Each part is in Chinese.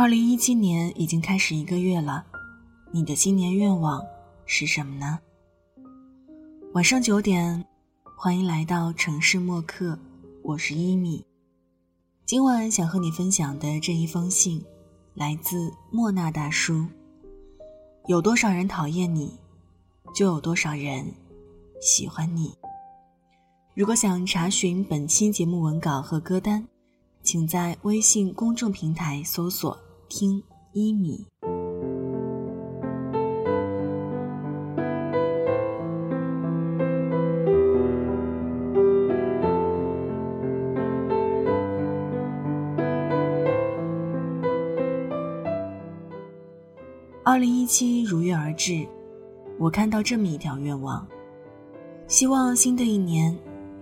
二零一七年已经开始一个月了，你的新年愿望是什么呢？晚上九点，欢迎来到城市默客，我是一米。今晚想和你分享的这一封信，来自莫那大叔。有多少人讨厌你，就有多少人喜欢你。如果想查询本期节目文稿和歌单，请在微信公众平台搜索。听一米。二零一七如约而至，我看到这么一条愿望：希望新的一年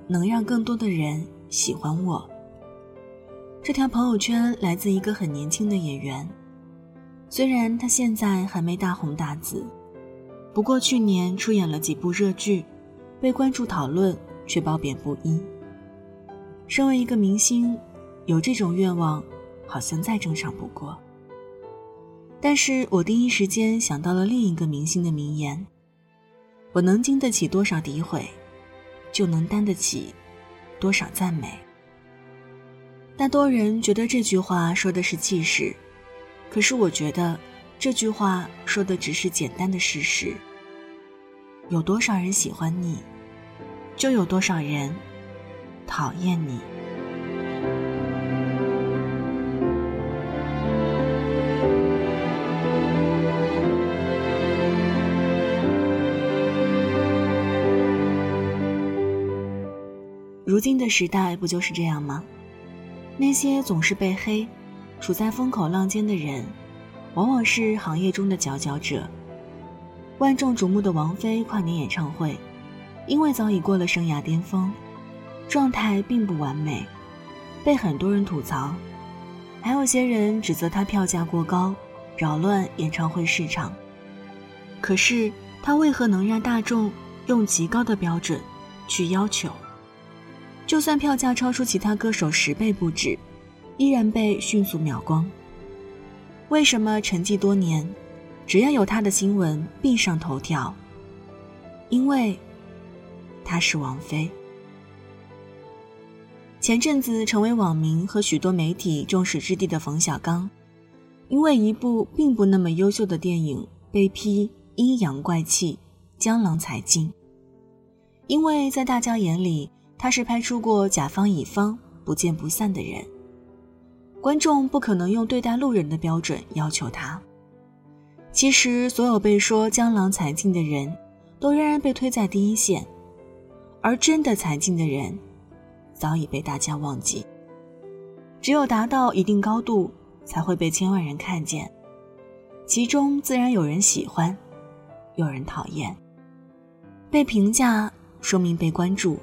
能让更多的人喜欢我。这条朋友圈来自一个很年轻的演员，虽然他现在还没大红大紫，不过去年出演了几部热剧，被关注讨论却褒贬不一。身为一个明星，有这种愿望，好像再正常不过。但是我第一时间想到了另一个明星的名言：“我能经得起多少诋毁，就能担得起多少赞美。”大多人觉得这句话说的是气势，可是我觉得这句话说的只是简单的事实。有多少人喜欢你，就有多少人讨厌你。如今的时代不就是这样吗？那些总是被黑、处在风口浪尖的人，往往是行业中的佼佼者。万众瞩目的王菲跨年演唱会，因为早已过了生涯巅峰，状态并不完美，被很多人吐槽。还有些人指责她票价过高，扰乱演唱会市场。可是她为何能让大众用极高的标准去要求？就算票价超出其他歌手十倍不止，依然被迅速秒光。为什么沉寂多年，只要有他的新闻必上头条？因为他是王菲。前阵子成为网民和许多媒体众矢之的的冯小刚，因为一部并不那么优秀的电影被批阴阳怪气、江郎才尽。因为在大家眼里。他是拍出过甲方乙方不见不散的人，观众不可能用对待路人的标准要求他。其实，所有被说江郎才尽的人，都仍然被推在第一线，而真的才尽的人，早已被大家忘记。只有达到一定高度，才会被千万人看见，其中自然有人喜欢，有人讨厌。被评价说明被关注。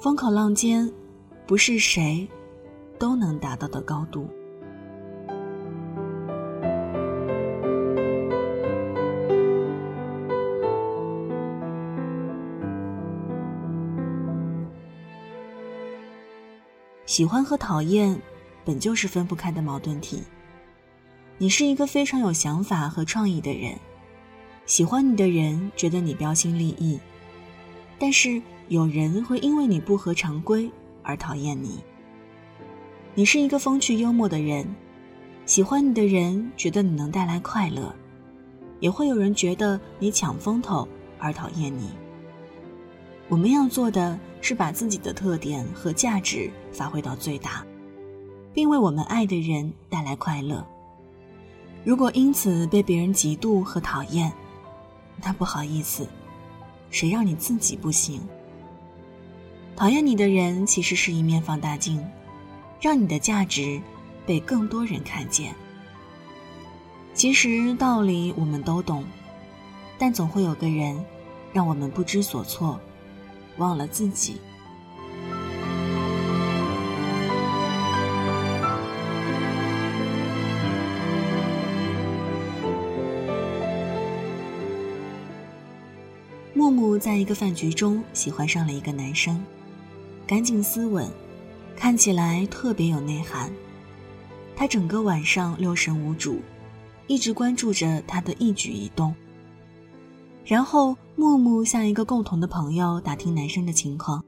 风口浪尖，不是谁都能达到的高度。喜欢和讨厌，本就是分不开的矛盾体。你是一个非常有想法和创意的人，喜欢你的人觉得你标新立异，但是。有人会因为你不合常规而讨厌你。你是一个风趣幽默的人，喜欢你的人觉得你能带来快乐，也会有人觉得你抢风头而讨厌你。我们要做的是把自己的特点和价值发挥到最大，并为我们爱的人带来快乐。如果因此被别人嫉妒和讨厌，那不好意思，谁让你自己不行？讨厌你的人其实是一面放大镜，让你的价值被更多人看见。其实道理我们都懂，但总会有个人让我们不知所措，忘了自己。木木在一个饭局中喜欢上了一个男生。干净斯文，看起来特别有内涵。他整个晚上六神无主，一直关注着他的一举一动。然后木木向一个共同的朋友打听男生的情况，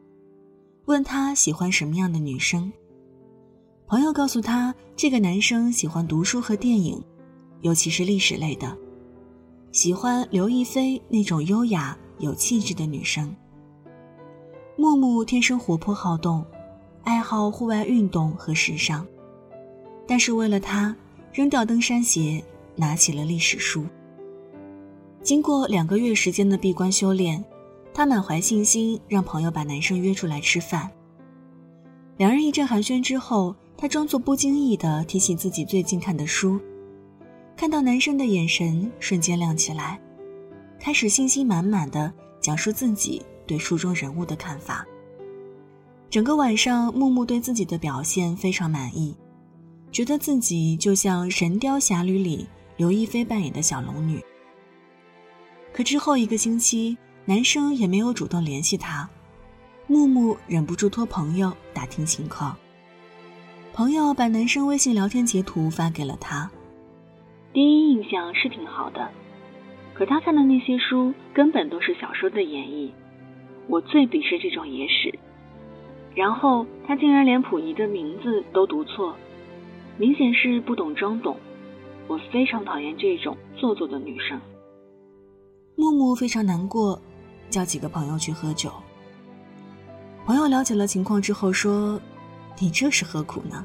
问他喜欢什么样的女生。朋友告诉他，这个男生喜欢读书和电影，尤其是历史类的，喜欢刘亦菲那种优雅有气质的女生。木木天生活泼好动，爱好户外运动和时尚，但是为了他，扔掉登山鞋，拿起了历史书。经过两个月时间的闭关修炼，他满怀信心，让朋友把男生约出来吃饭。两人一阵寒暄之后。他装作不经意地提起自己最近看的书，看到男生的眼神瞬间亮起来，开始信心满满的讲述自己对书中人物的看法。整个晚上，木木对自己的表现非常满意，觉得自己就像《神雕侠侣》里刘亦菲扮演的小龙女。可之后一个星期，男生也没有主动联系他，木木忍不住托朋友打听情况。朋友把男生微信聊天截图发给了他，第一印象是挺好的，可他看的那些书根本都是小说的演绎，我最鄙视这种野史。然后他竟然连溥仪的名字都读错，明显是不懂装懂。我非常讨厌这种做作的女生。木木非常难过，叫几个朋友去喝酒。朋友了解了情况之后说。你这是何苦呢？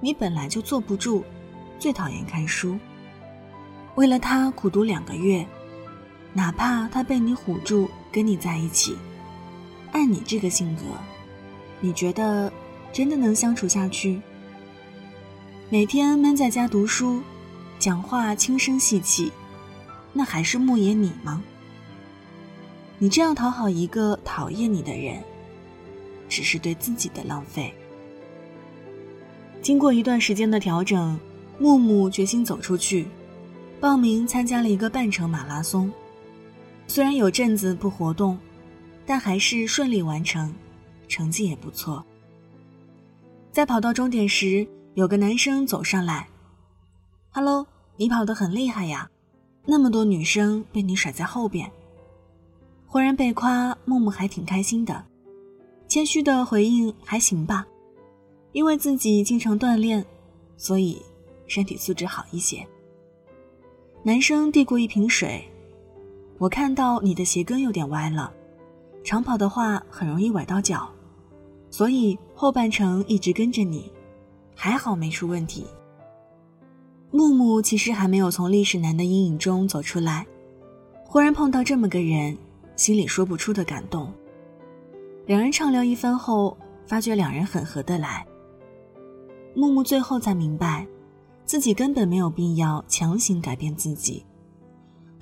你本来就坐不住，最讨厌看书。为了他苦读两个月，哪怕他被你唬住跟你在一起，按你这个性格，你觉得真的能相处下去？每天闷在家读书，讲话轻声细气，那还是牧野你吗？你这样讨好一个讨厌你的人，只是对自己的浪费。经过一段时间的调整，木木决心走出去，报名参加了一个半程马拉松。虽然有阵子不活动，但还是顺利完成，成绩也不错。在跑到终点时，有个男生走上来：“Hello，你跑得很厉害呀，那么多女生被你甩在后边。”忽然被夸，木木还挺开心的，谦虚的回应：“还行吧。”因为自己经常锻炼，所以身体素质好一些。男生递过一瓶水，我看到你的鞋跟有点歪了，长跑的话很容易崴到脚，所以后半程一直跟着你，还好没出问题。木木其实还没有从历史男的阴影中走出来，忽然碰到这么个人，心里说不出的感动。两人畅聊一番后，发觉两人很合得来。木木最后才明白，自己根本没有必要强行改变自己，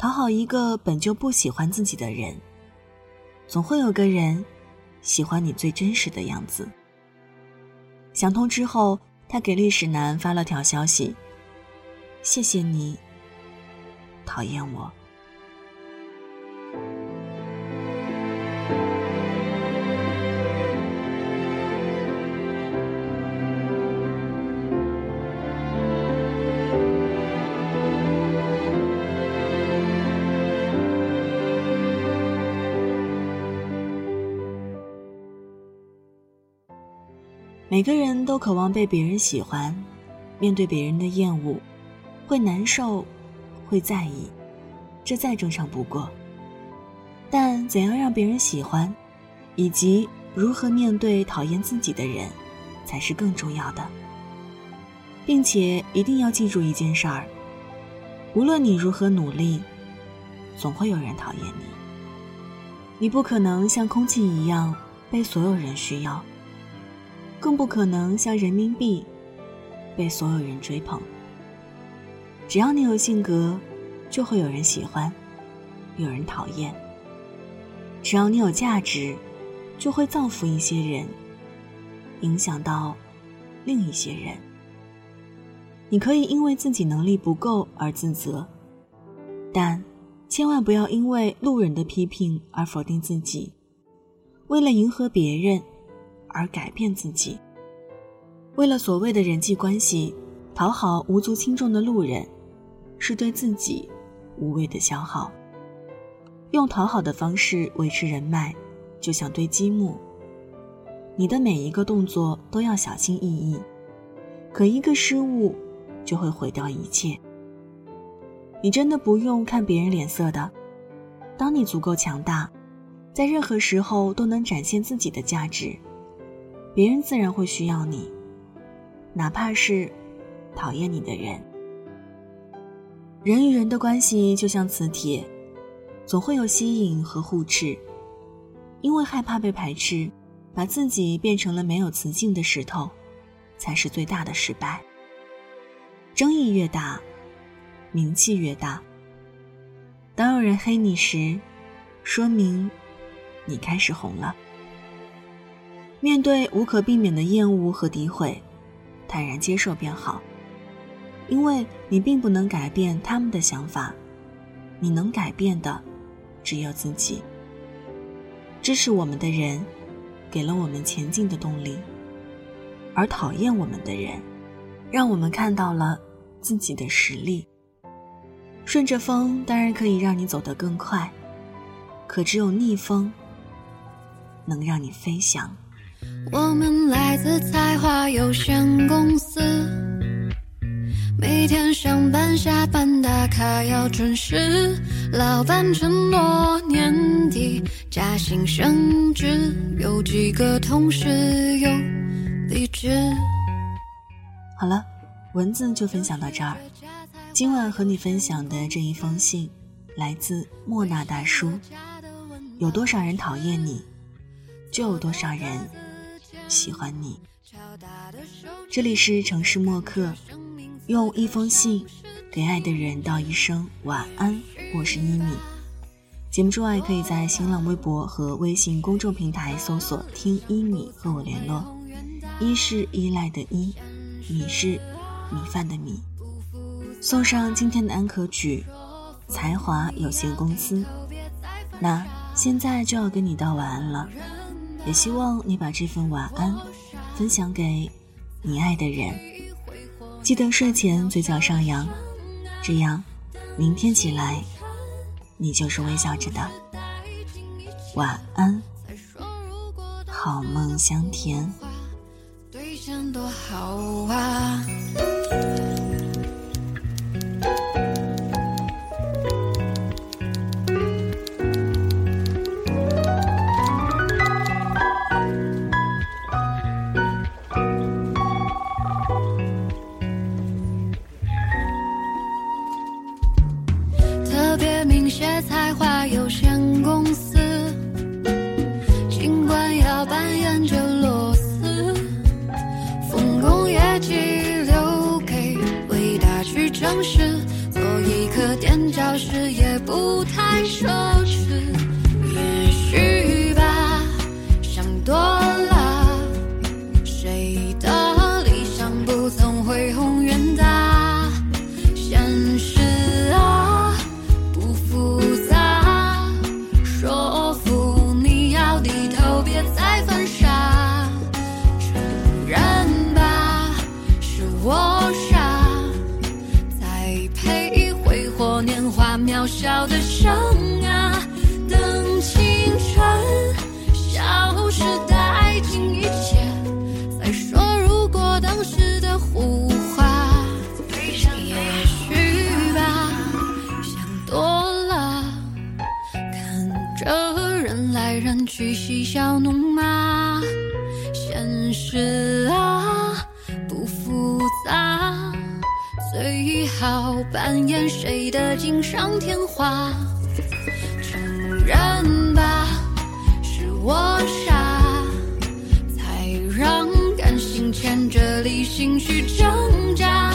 讨好一个本就不喜欢自己的人。总会有个人喜欢你最真实的样子。想通之后，他给历史男发了条消息：“谢谢你，讨厌我。”每个人都渴望被别人喜欢，面对别人的厌恶，会难受，会在意，这再正常不过。但怎样让别人喜欢，以及如何面对讨厌自己的人，才是更重要的。并且一定要记住一件事儿：无论你如何努力，总会有人讨厌你。你不可能像空气一样被所有人需要。更不可能像人民币，被所有人追捧。只要你有性格，就会有人喜欢，有人讨厌。只要你有价值，就会造福一些人，影响到另一些人。你可以因为自己能力不够而自责，但千万不要因为路人的批评而否定自己。为了迎合别人。而改变自己，为了所谓的人际关系讨好无足轻重的路人，是对自己无谓的消耗。用讨好的方式维持人脉，就像堆积木。你的每一个动作都要小心翼翼，可一个失误就会毁掉一切。你真的不用看别人脸色的。当你足够强大，在任何时候都能展现自己的价值，别人自然会需要你，哪怕是讨厌你的人。人与人的关系就像磁铁，总会有吸引和互斥。因为害怕被排斥，把自己变成了没有磁性的石头，才是最大的失败。争议越大。名气越大，当有人黑你时，说明你开始红了。面对无可避免的厌恶和诋毁，坦然接受便好，因为你并不能改变他们的想法，你能改变的只有自己。支持我们的人，给了我们前进的动力；而讨厌我们的人，让我们看到了自己的实力。顺着风当然可以让你走得更快，可只有逆风能让你飞翔。我们来自才华有限公司，每天上班下班打卡要准时，老板承诺年底加薪升职，有几个同事又离职。好了，文字就分享到这儿。今晚和你分享的这一封信，来自莫那大叔。有多少人讨厌你，就有多少人喜欢你。这里是城市默客，用一封信给爱的人道一声晚安。我是一米。节目之外，可以在新浪微博和微信公众平台搜索“听一米”和我联络。一是依赖的依，米是米饭的米。送上今天的安可曲，才华有限公司。那现在就要跟你道晚安了，也希望你把这份晚安分享给你爱的人。记得睡前嘴角上扬，这样明天起来你就是微笑着的。晚安，好梦香甜。消失也不太熟。渺小的伤啊，等青春消失殆尽一切，再说如果当时的胡话。也许吧，想多了，看着人来人去，嬉笑怒骂，现实啊，最好扮演谁的锦上添花？承认吧，是我傻，才让感性牵着理性去挣扎。